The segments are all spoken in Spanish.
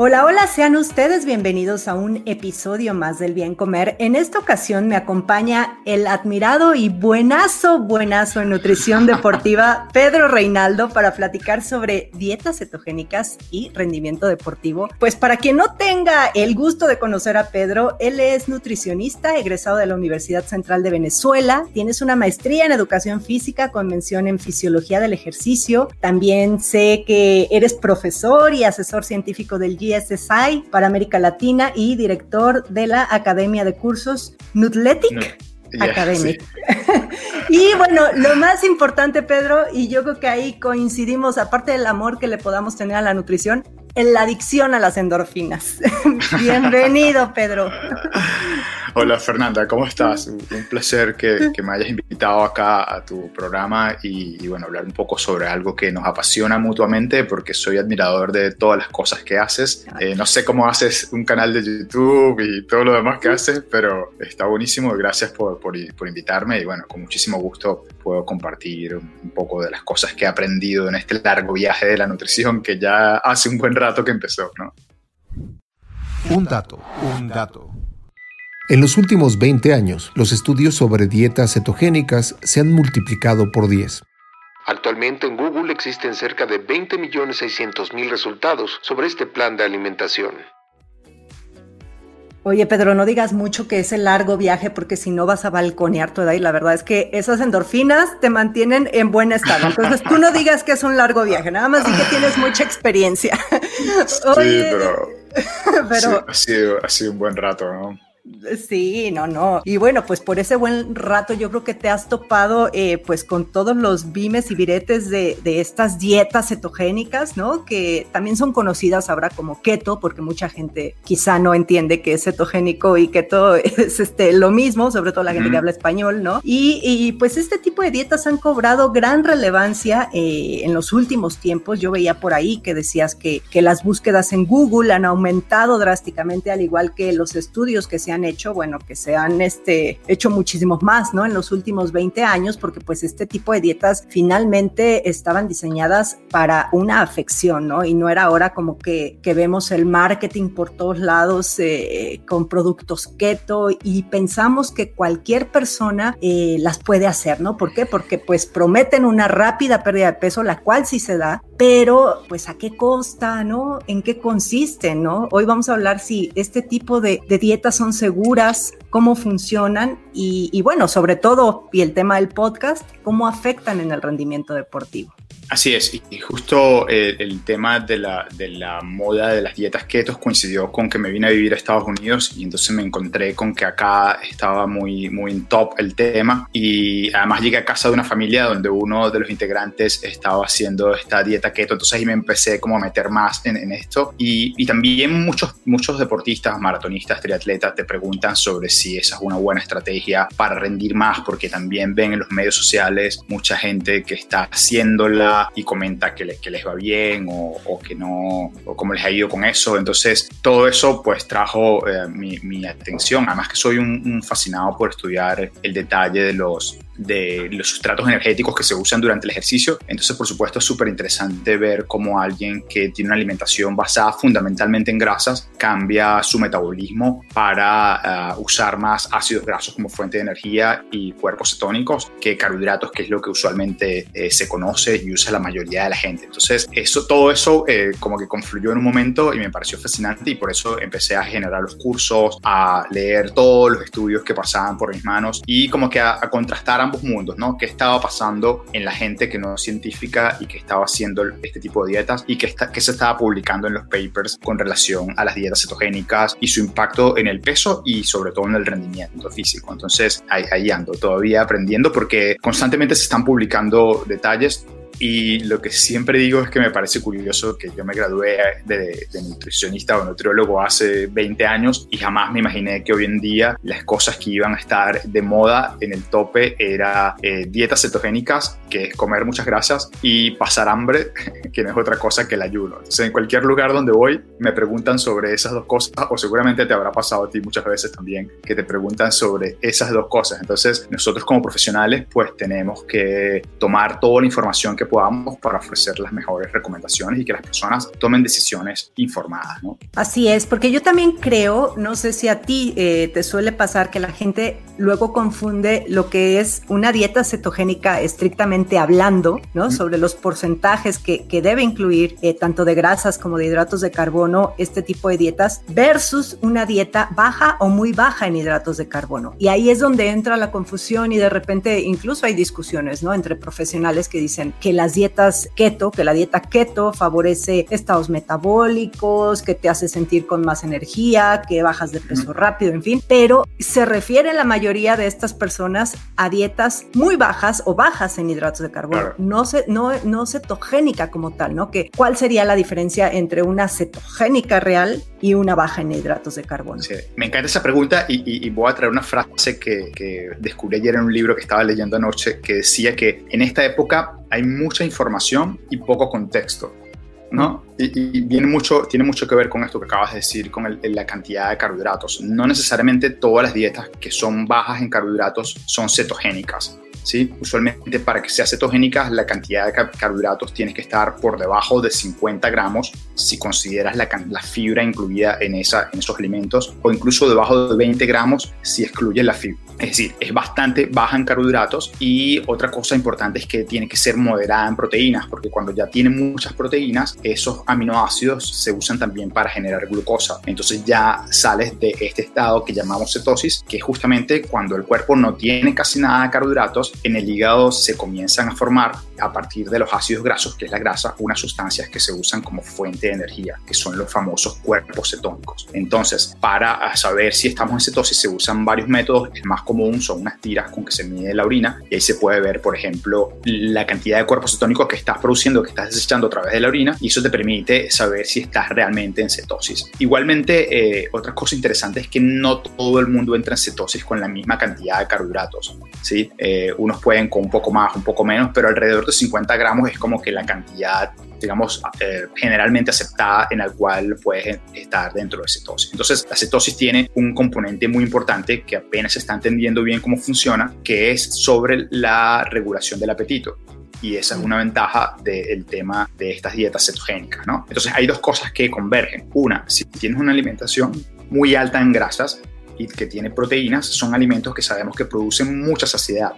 Hola, hola, sean ustedes bienvenidos a un episodio más del Bien Comer. En esta ocasión me acompaña el admirado y buenazo, buenazo en nutrición deportiva, Pedro Reinaldo, para platicar sobre dietas cetogénicas y rendimiento deportivo. Pues para quien no tenga el gusto de conocer a Pedro, él es nutricionista, egresado de la Universidad Central de Venezuela, tienes una maestría en educación física con mención en fisiología del ejercicio. También sé que eres profesor y asesor científico del SSI para América Latina y director de la Academia de Cursos Nutletic. Academic. y bueno, lo más importante, Pedro, y yo creo que ahí coincidimos, aparte del amor que le podamos tener a la nutrición, en la adicción a las endorfinas. Bienvenido, Pedro. Hola Fernanda, ¿cómo estás? Un placer que, me hayas invitado acá a tu programa y, bueno, hablar un poco sobre algo que nos apasiona mutuamente porque soy admirador de todas las cosas que haces. Eh, no sé cómo haces un canal de YouTube y todo lo demás que haces, pero está buenísimo. Gracias por, por, por invitarme y bueno, con muchísimo gusto puedo compartir un poco de las cosas que he aprendido en este largo viaje de la nutrición que ya hace un buen rato que empezó, ¿no? Un dato, un dato. En los últimos 20 años, los estudios sobre dietas cetogénicas se han multiplicado por 10. Actualmente en Google existen cerca de 20.600.000 resultados sobre este plan de alimentación. Oye, Pedro, no digas mucho que es el largo viaje porque si no vas a balconear toda y la verdad es que esas endorfinas te mantienen en buen estado. Entonces tú no digas que es un largo viaje, nada más di que tienes mucha experiencia. sí, pero, pero... ha, sido, ha sido un buen rato, ¿no? Sí, no, no. Y bueno, pues por ese buen rato yo creo que te has topado eh, pues con todos los bimes y viretes de, estas dietas cetogénicas, ¿no? Que también son conocidas ahora como keto, porque mucha gente quizá no entiende que es cetogénico y keto es este, lo mismo, sobre todo la gente que habla español, ¿no? Y, pues este tipo de dietas han cobrado gran relevancia eh, en los últimos tiempos. Yo veía por ahí que decías que, que las búsquedas en Google han aumentado drásticamente, al igual que los estudios que se han hecho, bueno, que se han este, hecho muchísimos más, ¿no? En los últimos 20 años, porque pues este tipo de dietas finalmente estaban diseñadas para una afección, ¿no? Y no era ahora como que, que vemos el marketing por todos lados eh, con productos keto y pensamos que cualquier persona eh, las puede hacer, ¿no? ¿Por qué? Porque pues prometen una rápida pérdida de peso, la cual sí se da, pero pues a qué costa, ¿no? ¿En qué consiste, ¿no? Hoy vamos a hablar si este tipo de, de dietas son seguras, cómo funcionan y, y bueno, sobre todo, y el tema del podcast, cómo afectan en el rendimiento deportivo. Así es, y justo eh, el tema de la, de la, moda de las dietas ketos coincidió con que me vine a vivir a Estados Unidos y entonces me encontré con que acá estaba muy, muy en top el tema y además llegué a casa de una familia donde uno de los integrantes estaba haciendo esta dieta keto, entonces ahí me empecé como a meter más en, en esto y, y, también muchos, muchos deportistas, maratonistas, triatletas te preguntan sobre si esa es una buena estrategia para rendir más porque también ven en los medios sociales mucha gente que está haciéndola y comenta que, que les va bien o, que no, o cómo les ha ido con eso. Entonces, todo eso pues trajo eh, mi, atención. Además que soy un fascinado por estudiar el detalle de los, de los sustratos energéticos que se usan durante el ejercicio. Entonces, por supuesto, es súper interesante ver cómo alguien que tiene una alimentación basada fundamentalmente en grasas cambia su metabolismo para uh, usar más ácidos grasos como fuente de energía y cuerpos cetónicos que carbohidratos, que es lo que usualmente eh, se conoce y usa la mayoría de la gente. Entonces, eso, todo eso eh, como que confluyó en un momento y me pareció fascinante y por eso empecé a generar los cursos, a leer todos los estudios que pasaban por mis manos y como que a, a contrastar ambos mundos, ¿no? ¿Qué estaba pasando en la gente que no es científica y que estaba haciendo este tipo de dietas y qué, está, qué se estaba publicando en los papers con relación a las dietas cetogénicas y su impacto en el peso y sobre todo en el rendimiento físico? Entonces, ahí, ahí ando, todavía aprendiendo porque constantemente se están publicando detalles y lo que siempre digo es que me parece curioso que yo me gradué de, nutricionista o nutriólogo hace 20 años y jamás me imaginé que hoy en día las cosas que iban a estar de moda en el tope era eh, dietas cetogénicas, que es comer muchas grasas, y pasar hambre, que no es otra cosa que el ayuno. Entonces, en cualquier lugar donde voy me preguntan sobre esas dos cosas, o seguramente te habrá pasado a ti muchas veces también, que te preguntan sobre esas dos cosas. Entonces, nosotros como profesionales, pues tenemos que tomar toda la información que podamos para ofrecer las mejores recomendaciones y que las personas tomen decisiones informadas. ¿no? Así es, porque yo también creo, no sé si a ti eh, te suele pasar que la gente luego confunde lo que es una dieta cetogénica estrictamente hablando, ¿no? Sobre los porcentajes que, que debe incluir eh, tanto de grasas como de hidratos de carbono este tipo de dietas versus una dieta baja o muy baja en hidratos de carbono. Y ahí es donde entra la confusión y de repente incluso hay discusiones, ¿no? Entre profesionales que dicen que las dietas keto, que la dieta keto favorece estados metabólicos, que te hace sentir con más energía, que bajas de peso rápido, en fin, pero se refiere la mayoría de estas personas a dietas muy bajas o bajas en hidratos de carbono, no, se, no, no cetogénica como tal, ¿no? Que, ¿Cuál sería la diferencia entre una cetogénica real y una baja en hidratos de carbono? Sí. Me encanta esa pregunta y, y, voy a traer una frase que, que descubrí ayer en un libro que estaba leyendo anoche que decía que en esta época hay mucha información y poco contexto. ¿no? Y, viene mucho, tiene mucho que ver con esto que acabas de decir, con la cantidad de carbohidratos. No necesariamente todas las dietas que son bajas en carbohidratos son cetogénicas. ¿Sí? Usualmente para que sea cetogénica la cantidad de carbohidratos tiene que estar por debajo de 50 gramos si consideras la, la fibra incluida en, en esos alimentos o incluso debajo de 20 gramos si excluyes la fibra. Es decir, es bastante baja en carbohidratos y otra cosa importante es que tiene que ser moderada en proteínas porque cuando ya tiene muchas proteínas esos aminoácidos se usan también para generar glucosa. Entonces ya sales de este estado que llamamos cetosis que es justamente cuando el cuerpo no tiene casi nada de carbohidratos en el hígado se comienzan a formar a partir de los ácidos grasos, que es la grasa, unas sustancias que se usan como fuente de energía, que son los famosos cuerpos cetónicos. Entonces, para saber si estamos en cetosis se usan varios métodos, el más común son unas tiras con que se mide la orina y ahí se puede ver, por ejemplo, la cantidad de cuerpos cetónicos que estás produciendo, que estás desechando a través de la orina y eso te permite saber si estás realmente en cetosis. Igualmente, eh, otra cosa interesante es que no todo el mundo entra en cetosis con la misma cantidad de carbohidratos. ¿sí? Eh, unos pueden con un poco más, un poco menos, pero alrededor de 50 gramos es como que la cantidad, digamos, eh, generalmente aceptada en la cual puedes estar dentro de cetosis. Entonces, la cetosis tiene un componente muy importante que apenas se está entendiendo bien cómo funciona, que es sobre la regulación del apetito y esa es una ventaja del tema de estas dietas cetogénicas, ¿no? Entonces hay dos cosas que convergen. Una, si tienes una alimentación muy alta en grasas y que tiene proteínas, son alimentos que sabemos que producen mucha saciedad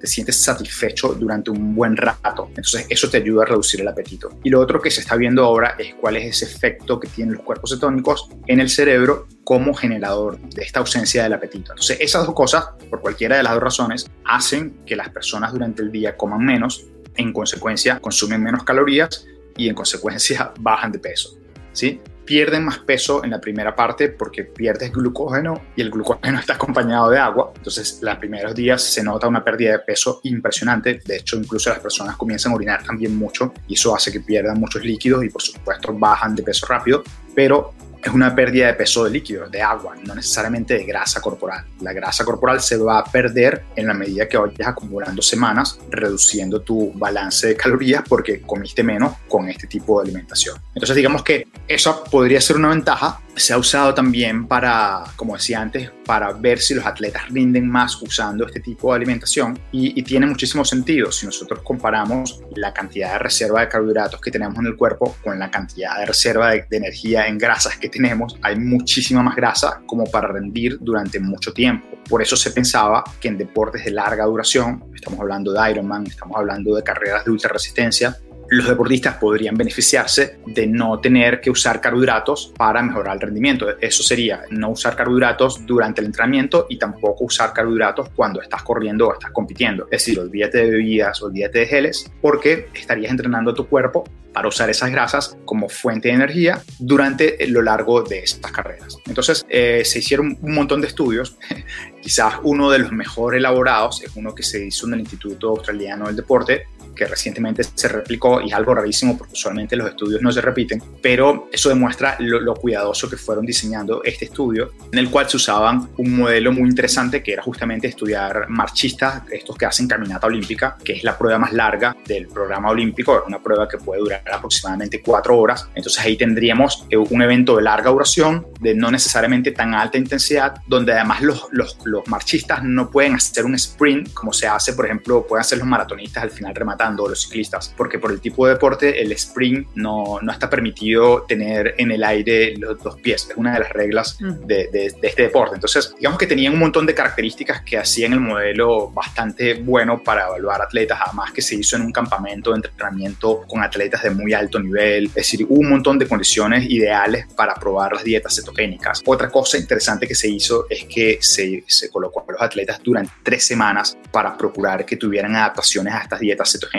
te sientes satisfecho durante un buen rato. Entonces eso te ayuda a reducir el apetito. Y lo otro que se está viendo ahora es cuál es ese efecto que tienen los cuerpos cetónicos en el cerebro como generador de esta ausencia del apetito. Entonces esas dos cosas, por cualquiera de las dos razones, hacen que las personas durante el día coman menos, en consecuencia consumen menos calorías y en consecuencia bajan de peso. ¿sí? Pierden más peso en la primera parte porque pierdes glucógeno y el glucógeno está acompañado de agua. Entonces, los primeros días se nota una pérdida de peso impresionante. De hecho, incluso las personas comienzan a orinar también mucho y eso hace que pierdan muchos líquidos y, por supuesto, bajan de peso rápido. Pero es una pérdida de peso de líquido, de agua, no necesariamente de grasa corporal. La grasa corporal se va a perder en la medida que vayas acumulando semanas, reduciendo tu balance de calorías porque comiste menos con este tipo de alimentación. Entonces digamos que eso podría ser una ventaja. Se ha usado también para, como decía antes, para ver si los atletas rinden más usando este tipo de alimentación y, tiene muchísimo sentido si nosotros comparamos la cantidad de reserva de carbohidratos que tenemos en el cuerpo con la cantidad de reserva de, de energía en grasas que tenemos, hay muchísima más grasa como para rendir durante mucho tiempo. Por eso se pensaba que en deportes de larga duración, estamos hablando de Ironman, estamos hablando de carreras de ultra resistencia, los deportistas podrían beneficiarse de no tener que usar carbohidratos para mejorar el rendimiento. Eso sería no usar carbohidratos durante el entrenamiento y tampoco usar carbohidratos cuando estás corriendo o estás compitiendo. Es decir, olvídate de bebidas, olvídate de geles, porque estarías entrenando a tu cuerpo para usar esas grasas como fuente de energía durante lo largo de estas carreras. Entonces, eh, se hicieron un montón de estudios. Quizás uno de los mejor elaborados es uno que se hizo en el Instituto Australiano del Deporte, que recientemente se replicó y es algo rarísimo porque usualmente los estudios no se repiten, pero eso demuestra lo, cuidadoso que fueron diseñando este estudio, en el cual se usaban un modelo muy interesante que era justamente estudiar marchistas, estos que hacen caminata olímpica, que es la prueba más larga del programa olímpico, una prueba que puede durar aproximadamente cuatro horas, entonces ahí tendríamos eh, un evento de larga duración, de no necesariamente tan alta intensidad, donde además los, los, los marchistas no pueden hacer un sprint como se hace, por ejemplo, pueden hacer los maratonistas al final rematar los ciclistas, porque por el tipo de deporte el sprint no, no está permitido tener en el aire los dos pies, es una de las reglas de, de, este deporte. Entonces, digamos que tenían un montón de características que hacían el modelo bastante bueno para evaluar atletas, además que se hizo en un campamento de entrenamiento con atletas de muy alto nivel, es decir, un montón de condiciones ideales para probar las dietas cetogénicas. Otra cosa interesante que se hizo es que se, se colocó a los atletas durante tres semanas para procurar que tuvieran adaptaciones a estas dietas cetogénicas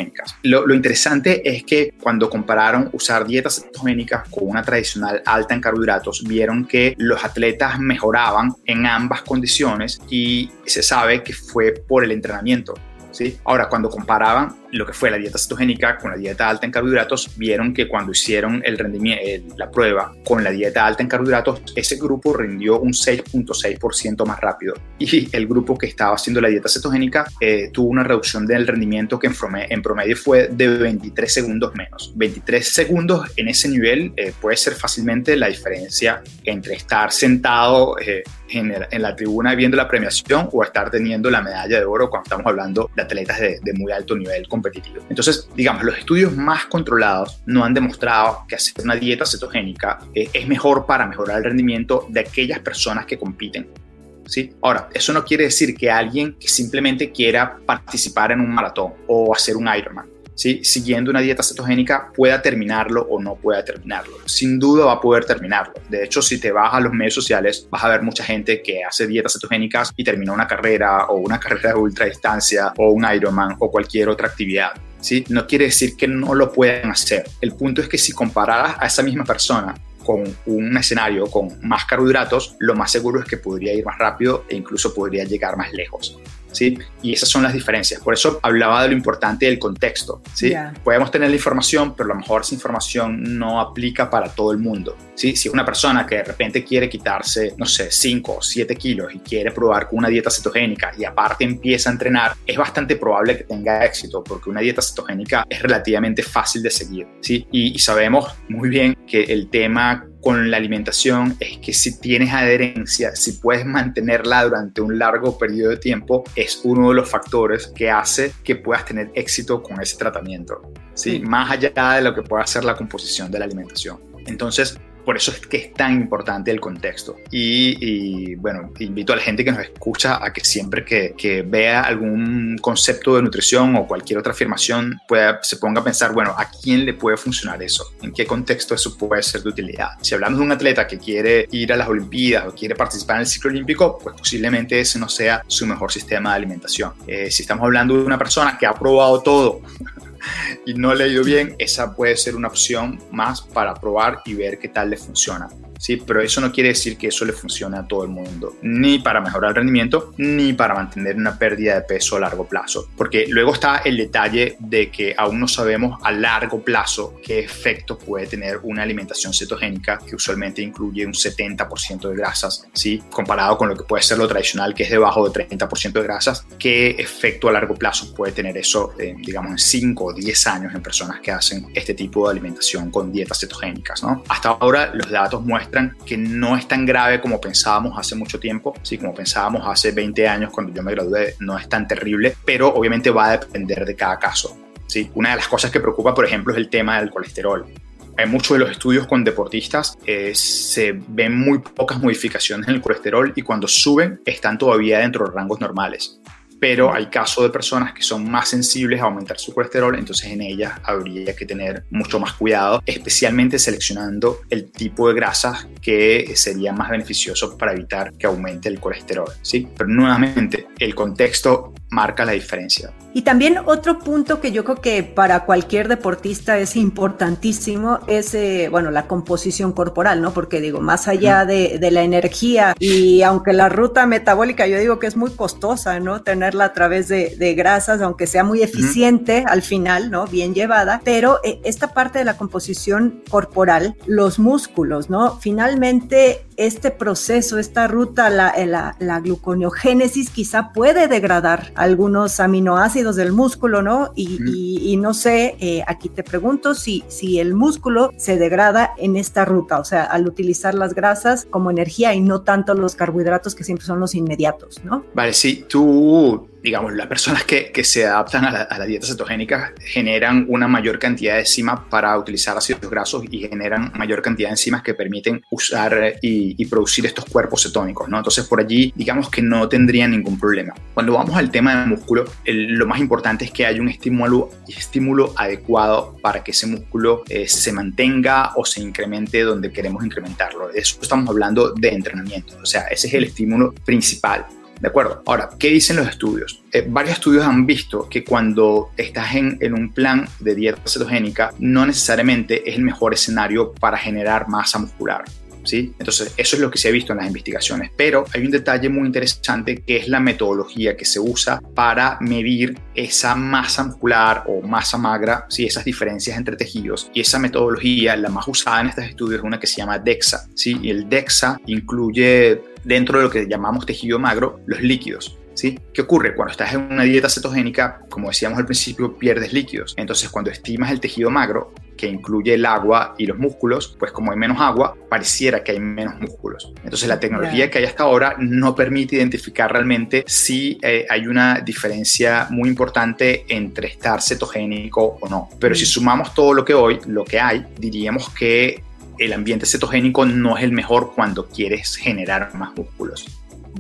lo, interesante es que cuando compararon usar dietas cetogénicas con una tradicional alta en carbohidratos, vieron que los atletas mejoraban en ambas condiciones y se sabe que fue por el entrenamiento. ¿Sí? Ahora, cuando comparaban lo que fue la dieta cetogénica con la dieta alta en carbohidratos, vieron que cuando hicieron el rendimiento, la prueba con la dieta alta en carbohidratos, ese grupo rindió un 6.6% más rápido. Y el grupo que estaba haciendo la dieta cetogénica eh, tuvo una reducción del rendimiento que en promedio fue de 23 segundos menos. 23 segundos en ese nivel eh, puede ser fácilmente la diferencia entre estar sentado eh, en, la tribuna viendo la premiación o estar teniendo la medalla de oro cuando estamos hablando de atletas de, muy alto nivel competitivo. Entonces, digamos, los estudios más controlados no han demostrado que hacer una dieta cetogénica eh, es mejor para mejorar el rendimiento de aquellas personas que compiten. ¿Sí? Ahora, eso no quiere decir que alguien que simplemente quiera participar en un maratón o hacer un Ironman siguiendo una dieta cetogénica pueda terminarlo o no pueda terminarlo. Sin duda va a poder terminarlo. De hecho, si te vas a los medios sociales, vas a ver mucha gente que hace dietas cetogénicas y termina una carrera o una carrera de ultra distancia o un Ironman o cualquier otra actividad. ¿sí? No quiere decir que no lo puedan hacer. El punto es que si compararas a esa misma persona con un escenario con más carbohidratos, lo más seguro es que podría ir más rápido e incluso podría llegar más lejos. ¿sí? Y esas son las diferencias. Por eso hablaba de lo importante del contexto, ¿sí? Podemos tener la información, pero a lo mejor esa información no aplica para todo el mundo, ¿sí? Si es una persona que de repente quiere quitarse, no sé, 5 o 7 kilos y quiere probar con una dieta cetogénica y aparte empieza a entrenar, es bastante probable que tenga éxito porque una dieta cetogénica es relativamente fácil de seguir, ¿sí? y sabemos muy bien que el tema con la alimentación es que si tienes adherencia, si puedes mantenerla durante un largo periodo de tiempo, es uno de los factores que hace que puedas tener éxito con ese tratamiento, ¿sí? Más allá de lo que pueda ser la composición de la alimentación. Entonces, por eso es que es tan importante el contexto. Y, bueno, invito a la gente que nos escucha a que siempre que, vea algún concepto de nutrición o cualquier otra afirmación, pueda, se ponga a pensar, bueno, ¿a quién le puede funcionar eso? ¿En qué contexto eso puede ser de utilidad? Si hablamos de un atleta que quiere ir a las Olimpiadas o quiere participar en el ciclo olímpico, pues posiblemente ese no sea su mejor sistema de alimentación. Eh, si estamos hablando de una persona que ha probado todo, y no le ha ido bien, esa puede ser una opción más para probar y ver qué tal le funciona. ¿Sí? Pero eso no quiere decir que eso le funcione a todo el mundo, ni para mejorar el rendimiento, ni para mantener una pérdida de peso a largo plazo. Porque luego está el detalle de que aún no sabemos a largo plazo qué efecto puede tener una alimentación cetogénica que usualmente incluye un 70% de grasas, ¿sí? Comparado con lo que puede ser lo tradicional que es debajo de 30% de grasas, qué efecto a largo plazo puede tener eso, digamos, en 5 o 10 años en personas que hacen este tipo de alimentación con dietas cetogénicas, ¿no? Hasta ahora los datos muestran que no es tan grave como pensábamos hace mucho tiempo, sí, como pensábamos hace 20 años cuando yo me gradué, no es tan terrible, pero obviamente va a depender de cada caso. Sí, una de las cosas que preocupa, por ejemplo, es el tema del colesterol. Hay muchos de los estudios con deportistas, eh, se ven muy pocas modificaciones en el colesterol y cuando suben están todavía dentro de rangos normales. Pero hay casos de personas que son más sensibles a aumentar su colesterol, entonces en ellas habría que tener mucho más cuidado, especialmente seleccionando el tipo de grasas que sería más beneficioso para evitar que aumente el colesterol, ¿sí? Pero nuevamente, el contexto marca la diferencia. Y también otro punto que yo creo que para cualquier deportista es importantísimo es, eh, bueno, la composición corporal, ¿no? Porque digo, más allá de, de, la energía y aunque la ruta metabólica yo digo que es muy costosa, ¿no? Tenerla a través de, de grasas, aunque sea muy eficiente al final, ¿no? Bien llevada, pero eh, esta parte de la composición corporal, los músculos, ¿no? Finalmente este proceso, esta ruta, la, la, la gluconeogénesis quizá puede degradar algunos aminoácidos del músculo, ¿no? Y, y, no sé, eh, aquí te pregunto si, si el músculo se degrada en esta ruta, o sea, al utilizar las grasas como energía y no tanto los carbohidratos que siempre son los inmediatos, ¿no? Vale, sí, tú digamos, las personas que, que se adaptan a la, a la, dieta cetogénica generan una mayor cantidad de enzimas para utilizar ácidos grasos y generan mayor cantidad de enzimas que permiten usar y, y, producir estos cuerpos cetónicos, ¿no? Entonces, por allí, digamos que no tendrían ningún problema. Cuando vamos al tema del músculo, el, lo más importante es que haya un estímulo, estímulo adecuado para que ese músculo eh, se mantenga o se incremente donde queremos incrementarlo. De eso estamos hablando de entrenamiento. O sea, ese es el estímulo principal. ¿De acuerdo? Ahora, ¿qué dicen los estudios? Eh, varios estudios han visto que cuando estás en, un plan de dieta cetogénica, no necesariamente es el mejor escenario para generar masa muscular. ¿Sí? Entonces, eso es lo que se ha visto en las investigaciones. Pero hay un detalle muy interesante que es la metodología que se usa para medir esa masa muscular o masa magra, ¿sí? esas diferencias entre tejidos. Y esa metodología, la más usada en estos estudios, es una que se llama DEXA. ¿sí? Y el DEXA incluye dentro de lo que llamamos tejido magro, los líquidos. ¿Sí? ¿Qué ocurre? Cuando estás en una dieta cetogénica, como decíamos al principio, pierdes líquidos. Entonces, cuando estimas el tejido magro, que incluye el agua y los músculos, pues como hay menos agua, pareciera que hay menos músculos. Entonces, la tecnología que hay hasta ahora no permite identificar realmente si eh, hay una diferencia muy importante entre estar cetogénico o no. Pero si sumamos todo lo que hoy, lo que hay, diríamos que el ambiente cetogénico no es el mejor cuando quieres generar más músculos.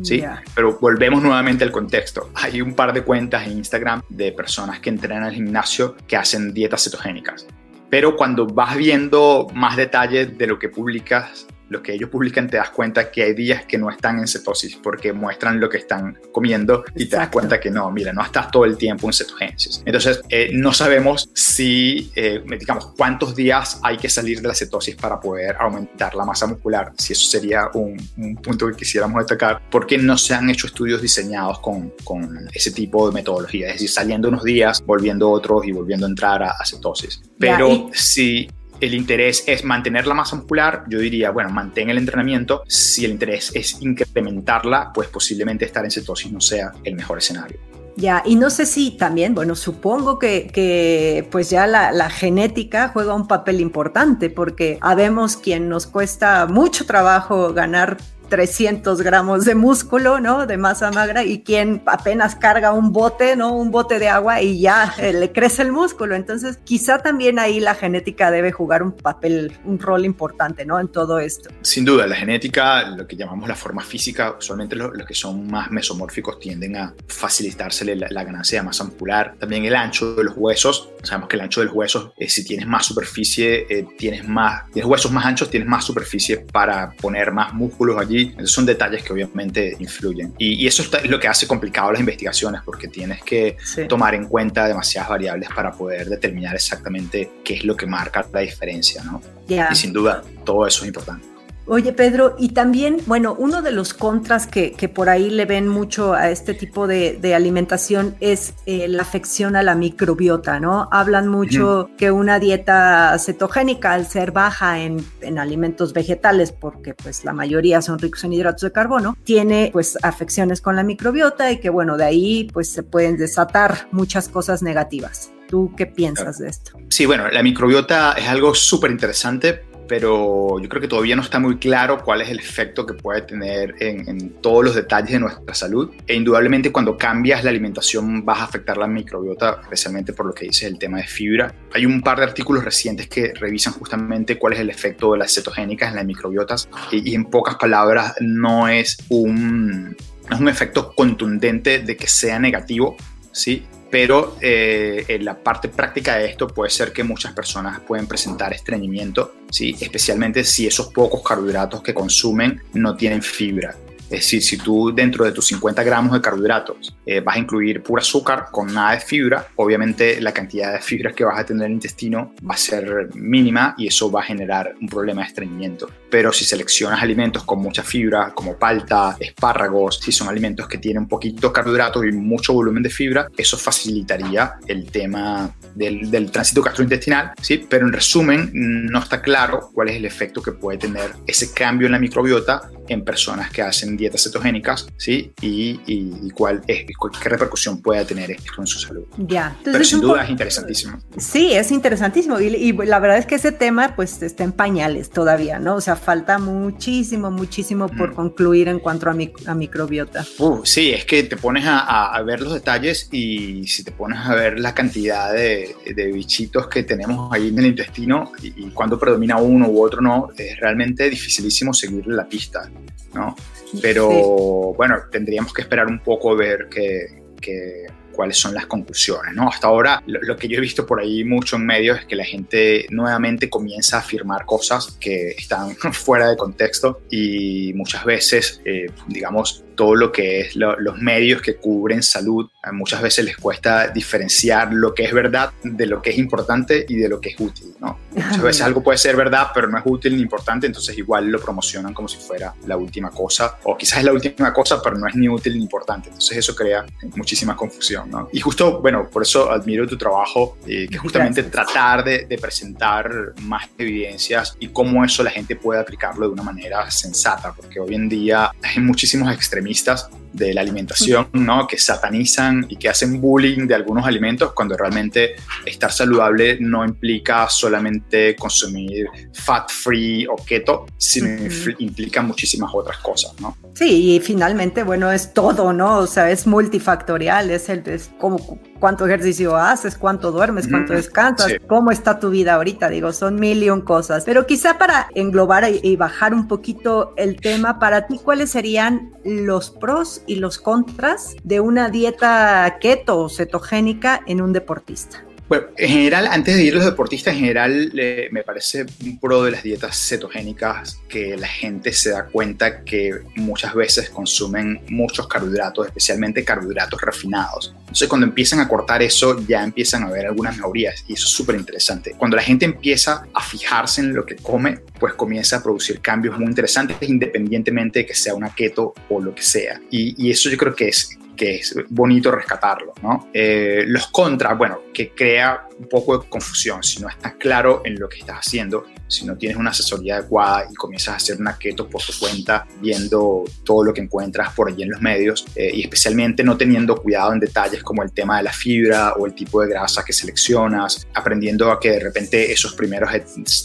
¿sí? Yeah. Pero volvemos nuevamente al contexto. Hay un par de cuentas en Instagram de personas que entrenan al gimnasio que hacen dietas cetogénicas. Pero cuando vas viendo más detalles de lo que publicas, lo que ellos publican, te das cuenta que hay días que no están en cetosis porque muestran lo que están comiendo y te das cuenta que no, mira, no estás todo el tiempo en cetogénesis. Entonces, eh, no sabemos si, eh, digamos, cuántos días hay que salir de la cetosis para poder aumentar la masa muscular, si eso sería un, un punto que quisiéramos destacar, porque no se han hecho estudios diseñados con, con, ese tipo de metodología, es decir, saliendo unos días, volviendo otros y volviendo a entrar a, a cetosis. Pero yeah, y... si el interés es mantener la masa muscular, yo diría, bueno, mantén el entrenamiento. Si el interés es incrementarla, pues posiblemente estar en cetosis no sea el mejor escenario. Ya, y no sé si también, bueno, supongo que, pues ya la, la, genética juega un papel importante porque habemos quien nos cuesta mucho trabajo ganar 300 gramos de músculo, ¿no? De masa magra y quien apenas carga un bote, ¿no? Un bote de agua y ya eh, le crece el músculo. Entonces, quizá también ahí la genética debe jugar un papel, un rol importante, ¿no? En todo esto. Sin duda, la genética, lo que llamamos la forma física, usualmente los, que son más mesomórficos tienden a facilitársele la, la, ganancia de masa muscular. También el ancho de los huesos. Sabemos que el ancho de los huesos, eh, si tienes más superficie, eh, tienes más, tienes huesos más anchos, tienes más superficie para poner más músculos allí son detalles que obviamente influyen. Y, y eso es lo que hace complicado las investigaciones porque tienes que sí. tomar en cuenta demasiadas variables para poder determinar exactamente qué es lo que marca la diferencia, ¿no? Yeah. Y sin duda, todo eso es importante. Oye, Pedro, y también, bueno, uno de los contras que, que por ahí le ven mucho a este tipo de, de alimentación es eh, la afección a la microbiota, ¿no? Hablan mucho que una dieta cetogénica, al ser baja en, en, alimentos vegetales, porque pues la mayoría son ricos en hidratos de carbono, tiene pues afecciones con la microbiota y que bueno, de ahí pues se pueden desatar muchas cosas negativas. ¿Tú qué piensas de esto? Sí, bueno, la microbiota es algo súper interesante pero yo creo que todavía no está muy claro cuál es el efecto que puede tener en, en, todos los detalles de nuestra salud. E indudablemente cuando cambias la alimentación vas a afectar la microbiota, especialmente por lo que dices el tema de fibra. Hay un par de artículos recientes que revisan justamente cuál es el efecto de las cetogénicas en las microbiotas y, y en pocas palabras no es un es un efecto contundente de que sea negativo, ¿sí? Pero eh, en la parte práctica de esto puede ser que muchas personas pueden presentar estreñimiento, ¿sí? especialmente si esos pocos carbohidratos que consumen no tienen fibra. Es decir, si tú dentro de tus 50 gramos de carbohidratos eh, vas a incluir pura azúcar con nada de fibra, obviamente la cantidad de fibra que vas a tener en el intestino va a ser mínima y eso va a generar un problema de estreñimiento. Pero si seleccionas alimentos con mucha fibra, como palta, espárragos, si son alimentos que tienen un poquito de carbohidratos y mucho volumen de fibra, eso facilitaría el tema del, del tránsito gastrointestinal, ¿sí? Pero en resumen, no está claro cuál es el efecto que puede tener ese cambio en la microbiota en personas que hacen dietas cetogénicas, ¿sí? Y, y, cuál es, qué repercusión puede tener esto en su salud. Ya. Pero sin duda es interesantísimo. Sí, es interesantísimo. Y, y, la verdad es que ese tema, pues, está en pañales todavía, ¿no? O sea, falta muchísimo, muchísimo por concluir en cuanto a, mi, a microbiota. Uh, sí, es que te pones a, a, ver los detalles y si te pones a ver la cantidad de, de bichitos que tenemos ahí en el intestino y, y cuando predomina uno u otro no, es realmente dificilísimo seguirle la pista, ¿no? Pero bueno, tendríamos que esperar un poco a ver que, que, cuáles son las conclusiones. ¿no? Hasta ahora, lo, lo, que yo he visto por ahí mucho en medios es que la gente nuevamente comienza a afirmar cosas que están fuera de contexto y muchas veces, eh, digamos, todo lo que es lo, los medios que cubren salud, muchas veces les cuesta diferenciar lo que es verdad de lo que es importante y de lo que es útil, ¿no? Muchas veces algo puede ser verdad, pero no es útil ni importante, entonces igual lo promocionan como si fuera la última cosa, o quizás es la última cosa, pero no es ni útil ni importante, entonces eso crea muchísima confusión, ¿no? Y justo, bueno, por eso admiro tu trabajo, eh, que justamente Gracias. tratar de, de presentar más evidencias y cómo eso la gente puede aplicarlo de una manera sensata, porque hoy en día hay muchísimos extremistas de la alimentación, ¿no? Que satanizan y que hacen bullying de algunos alimentos cuando realmente estar saludable no implica solamente consumir fat free o keto, sino uh -huh. implica muchísimas otras cosas, ¿no? Sí, y finalmente, bueno, es todo, ¿no? O sea, es multifactorial, es el es como cuánto ejercicio haces, cuánto duermes, cuánto descansas, sí. cómo está tu vida ahorita, digo, son mil y un cosas. Pero quizá para englobar y, y bajar un poquito el tema, para ti, ¿cuáles serían los pros y los contras de una dieta keto o cetogénica en un deportista? Bueno, en general, antes de ir a los deportistas, en general me parece un pro de las dietas cetogénicas que la gente se da cuenta que muchas veces consumen muchos carbohidratos, especialmente carbohidratos refinados. Entonces, cuando empiezan a cortar eso, ya empiezan a ver algunas mejorías y eso es súper interesante. Cuando la gente empieza a fijarse en lo que come, pues comienza a producir cambios muy interesantes independientemente de que sea una keto o lo que sea. Y eso yo creo que es que es bonito rescatarlo, ¿no? Eh, los contras, bueno, que crea un poco de confusión si no estás claro en lo que estás haciendo, si no tienes una asesoría adecuada y comienzas a hacer una keto por tu cuenta, viendo todo lo que encuentras por allí en los medios eh, y especialmente no teniendo cuidado en detalles como el tema de la fibra o el tipo de grasa que seleccionas, aprendiendo a que de repente esos primeros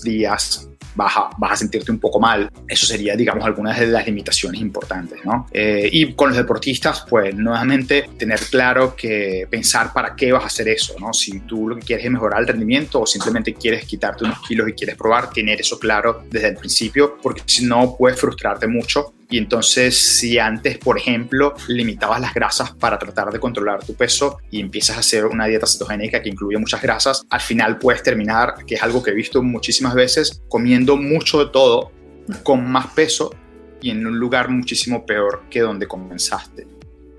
días vas a, vas a sentirte un poco mal. Eso sería, digamos, algunas de las limitaciones importantes, ¿no? Eh, y con los deportistas, pues nuevamente tener claro que pensar para qué vas a hacer eso, ¿no? Si tú lo que quieres es mejorar el rendimiento o simplemente quieres quitarte unos kilos y quieres probar, tener eso claro desde el principio, porque si no puedes frustrarte mucho y entonces, si antes, por ejemplo, limitabas las grasas para tratar de controlar tu peso y empiezas a hacer una dieta cetogénica que incluye muchas grasas, al final puedes terminar, que es algo que he visto muchísimas veces, comiendo mucho de todo con más peso y en un lugar muchísimo peor que donde comenzaste.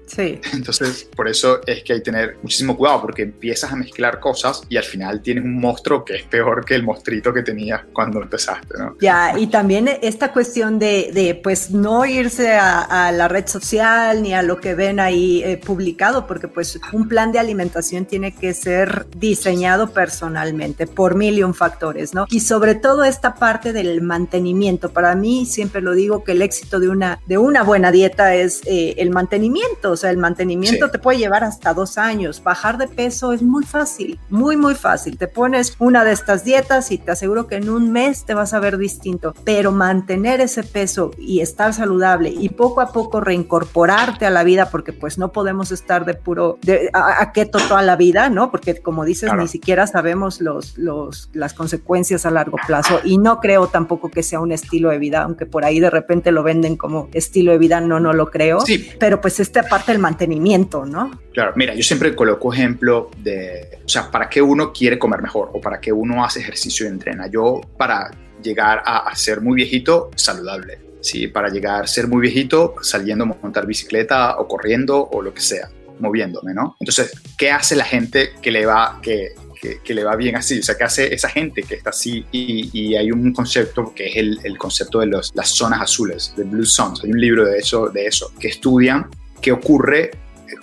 Sí. Entonces, por eso es que hay que tener muchísimo cuidado porque empiezas a mezclar cosas y al final tienes un monstruo que es peor que el monstruito que tenías cuando empezaste, ¿no? Ya, y también esta cuestión de, de pues no irse a, a, la red social ni a lo que ven ahí eh, publicado, porque pues un plan de alimentación tiene que ser diseñado personalmente por mil y un factores, ¿no? Y sobre todo esta parte del mantenimiento. Para mí, siempre lo digo que el éxito de una, de una buena dieta es eh, el mantenimiento sea, el mantenimiento te puede llevar hasta dos años. Bajar de peso es muy fácil, muy, muy fácil. Te pones una de estas dietas y te aseguro que en un mes te vas a ver distinto, pero mantener ese peso y estar saludable y poco a poco reincorporarte a la vida, porque pues no podemos estar de puro, de, a, keto toda la vida, ¿no? Porque como dices, ni siquiera sabemos los, los, las consecuencias a largo plazo y no creo tampoco que sea un estilo de vida, aunque por ahí de repente lo venden como estilo de vida, no, no lo creo. Sí. Pero pues esta parte mantenimiento, ¿no? Claro, mira, yo siempre coloco ejemplo de, o sea, ¿para qué uno quiere comer mejor o para qué uno hace ejercicio y entrena? Yo para llegar a, ser muy viejito, saludable. Sí, para llegar a ser muy viejito, saliendo a montar bicicleta o corriendo o lo que sea, moviéndome, ¿no? Entonces, ¿qué hace la gente que le va, que, que, le va bien así? O sea, ¿qué hace esa gente que está así? Y, hay un concepto que es el, concepto de las zonas azules, de Blue Zones. Hay un libro de eso, de eso, que estudian qué ocurre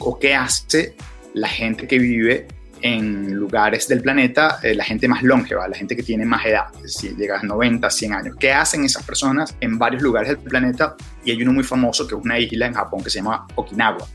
o qué hace la gente que vive en lugares del planeta eh, la gente más longeva, la gente que tiene más edad, si llega a 90, 100 años. ¿Qué hacen esas personas en varios lugares del planeta? Y hay uno muy famoso que es una isla en Japón que se llama Okinawa.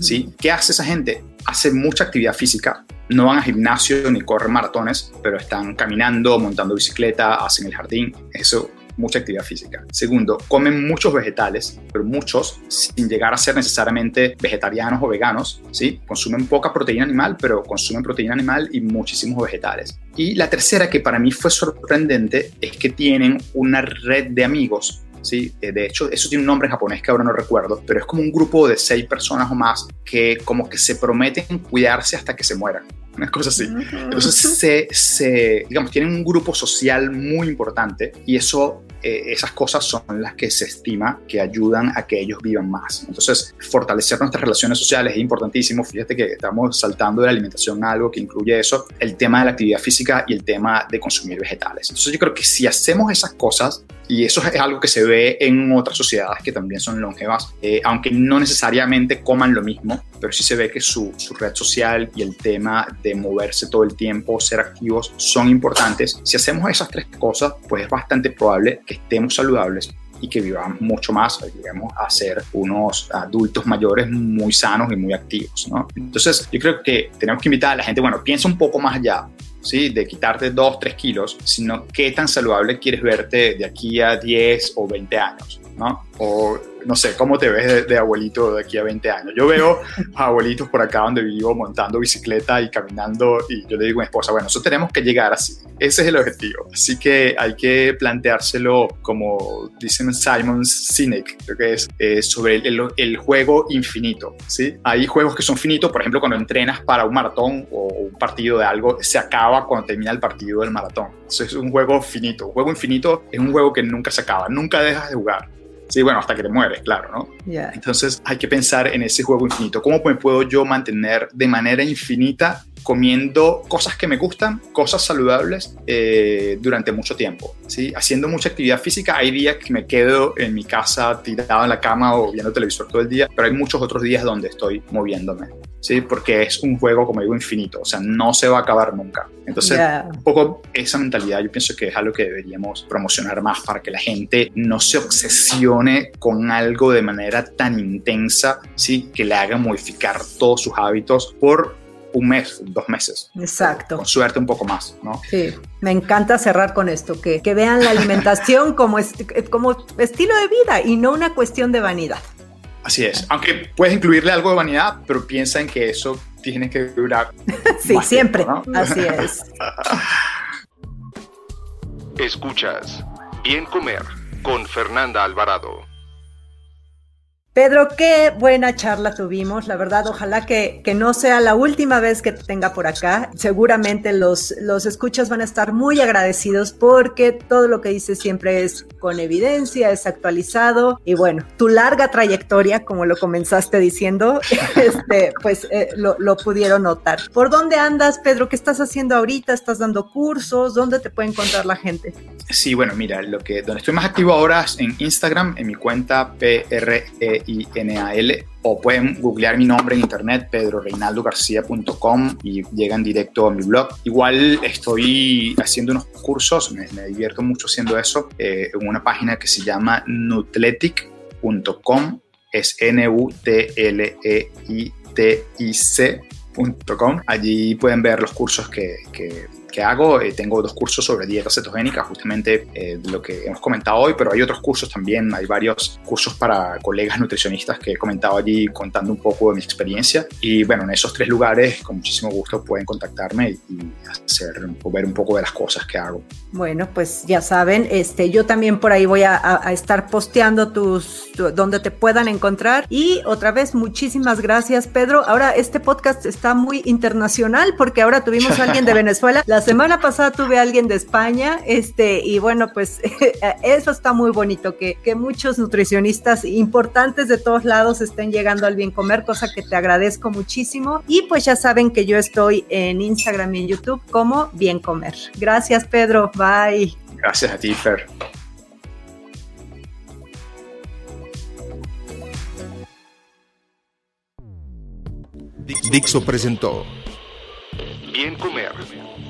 ¿sí? ¿Qué hace esa gente? Hace mucha actividad física, no van al gimnasio ni corren maratones, pero están caminando, montando bicicleta, hacen el jardín. Eso mucha actividad física. Segundo, comen muchos vegetales, pero muchos sin llegar a ser necesariamente vegetarianos o veganos, ¿sí? Consumen poca proteína animal, pero consumen proteína animal y muchísimos vegetales. Y la tercera que para mí fue sorprendente es que tienen una red de amigos ¿sí? Eh, de hecho, eso tiene un nombre japonés que ahora no recuerdo, pero es como un grupo de seis personas o más que como que se prometen cuidarse hasta que se mueran una cosa así. Entonces, se, se, digamos, tienen un grupo social muy importante y eso eh, esas cosas son las que se estima que ayudan a que ellos vivan más. Entonces, fortalecer nuestras relaciones sociales es importantísimo. Fíjate que estamos saltando de la alimentación a algo que incluye eso, el tema de la actividad física y el tema de consumir vegetales. Entonces, yo creo que si hacemos esas cosas, y eso es algo que se ve en otras sociedades que también son longevas, eh, aunque no necesariamente coman lo mismo, pero sí se ve que su, su, red social y el tema de moverse todo el tiempo, ser activos, son importantes. Si hacemos esas tres cosas, pues es bastante probable que estemos saludables y que vivamos mucho más, lleguemos a ser unos adultos mayores muy sanos y muy activos. Entonces, yo creo que tenemos que invitar a la gente, bueno, piensa un poco más allá, ¿sí? De quitarte 2, 3 kilos, sino qué tan saludable quieres verte de aquí a 10 o 20 años, ¿no? O no sé, ¿cómo te ves de, abuelito de aquí a 20 años? Yo veo abuelitos por acá donde vivo montando bicicleta y caminando y yo le digo a mi esposa, bueno, eso tenemos que llegar así. Ese es el objetivo. Así que hay que planteárselo como dicen Simon Sinek, creo que es eh, sobre el, el, juego infinito, ¿sí? Hay juegos que son finitos, por ejemplo, cuando entrenas para un maratón o un partido de algo, se acaba cuando termina el partido del maratón. Eso es un juego finito. Un juego infinito es un juego que nunca se acaba, nunca dejas de jugar. Sí, bueno, hasta que te mueres, claro, ¿no? Entonces hay que pensar en ese juego infinito. ¿Cómo me puedo yo mantener de manera infinita comiendo cosas que me gustan, cosas saludables eh, durante mucho tiempo. ¿sí? Haciendo mucha actividad física, hay días que me quedo en mi casa tirado en la cama o viendo televisor todo el día, pero hay muchos otros días donde estoy moviéndome. ¿sí? Porque es un juego, como digo, infinito, o sea, no se va a acabar nunca. Entonces, un poco esa mentalidad yo pienso que es algo que deberíamos promocionar más para que la gente no se obsesione con algo de manera tan intensa, ¿sí? Que le haga modificar todos sus hábitos por un mes, dos meses. Exacto. Con suerte un poco más, ¿no? Sí, me encanta cerrar con esto, que, que vean la alimentación como, como estilo de vida y no una cuestión de vanidad. Así es, aunque puedes incluirle algo de vanidad, pero piensa en que eso tiene que durar. sí, siempre, así es. Escuchas Bien Comer con Fernanda Alvarado. Pedro, qué buena charla tuvimos, la verdad, ojalá que, que, no sea la última vez que te tenga por acá. Seguramente los, los escuchas van a estar muy agradecidos porque todo lo que dices siempre es con evidencia, es actualizado y bueno, tu larga trayectoria, como lo comenzaste diciendo, este, pues eh, lo, lo, pudieron notar. ¿Por dónde andas, Pedro? ¿Qué estás haciendo ahorita? ¿Estás dando cursos? ¿Dónde te puede encontrar la gente? Sí, bueno, mira, lo que, donde estoy más activo ahora es en Instagram, en mi cuenta PRE I-N-A-L o pueden googlear mi nombre en internet, pedroreinaldogarcia.com y llegan directo a mi blog. Igual estoy haciendo unos cursos, me, divierto mucho haciendo eso, eh, en una página que se llama nutletic.com es N-U-T-L-E-I-T-I-C.com. Allí pueden ver los cursos que, que que hago. Eh, tengo dos cursos sobre dieta cetogénica, justamente eh, de lo que hemos comentado hoy, pero hay otros cursos también. Hay varios cursos para colegas nutricionistas que he comentado allí contando un poco de mi experiencia. Y bueno, en esos tres lugares, con muchísimo gusto, pueden contactarme y, hacer o ver un poco de las cosas que hago. Bueno, pues ya saben, este, yo también por ahí voy a, estar posteando tus, donde te puedan encontrar. Y otra vez, muchísimas gracias, Pedro. Ahora este podcast está muy internacional porque ahora tuvimos a alguien de Venezuela. Semana pasada tuve a alguien de España, este, y bueno, pues eso está muy bonito, que, que muchos nutricionistas importantes de todos lados estén llegando al bien comer, cosa que te agradezco muchísimo. Y pues ya saben que yo estoy en Instagram y en YouTube como bien comer. Gracias, Pedro. Bye. Gracias a ti, Fer. Dixo presentó Bien Comer